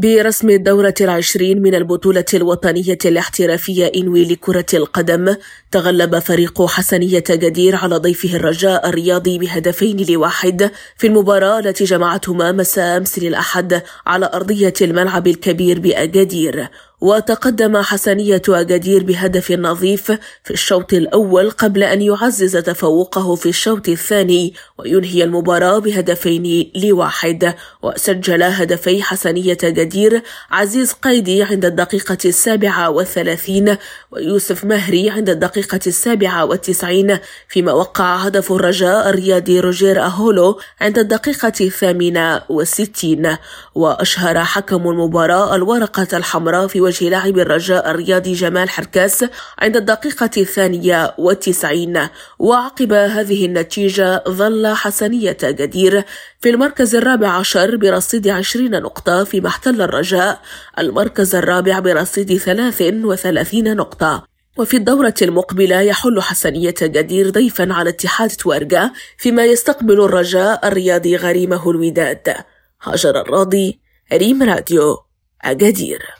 برسم الدورة العشرين من البطولة الوطنية الاحترافية إنوي لكرة القدم تغلب فريق حسنية جدير على ضيفه الرجاء الرياضي بهدفين لواحد. في المباراة التي جمعتهما مساء أمس الأحد على أرضية الملعب الكبير بأجادير. وتقدم حسنية أجادير بهدف نظيف في الشوط الأول قبل أن يعزز تفوقه في الشوط الثاني وينهي المباراة بهدفين لواحد. وسجل هدفي حسنية جدير عزيز قيدي عند الدقيقة السابعة والثلاثين ويوسف مهري عند الدقيقة السابعة والتسعين فيما وقع هدف الرجاء الرياضي روجير أهولو عند الدقيقة الثامنة والستين. وأشهر حكم المباراة الورقة الحمراء في وجه لاعب الرجاء الرياضي جمال حركاس عند الدقيقة الثانية والتسعين. وعقب هذه النتيجة ظل حسنية جدير في المركز الرابع عشر برصيد عشرين نقطة فيما احتل الرجاء المركز الرابع برصيد ثلاث وثلاثين نقطة. وفي الدورة المقبلة يحل حسنية جدير ضيفا على اتحاد توارجا فيما يستقبل الرجاء الرياضي غريمه الوداد. هاجر الراضي ريم راديو أجدير.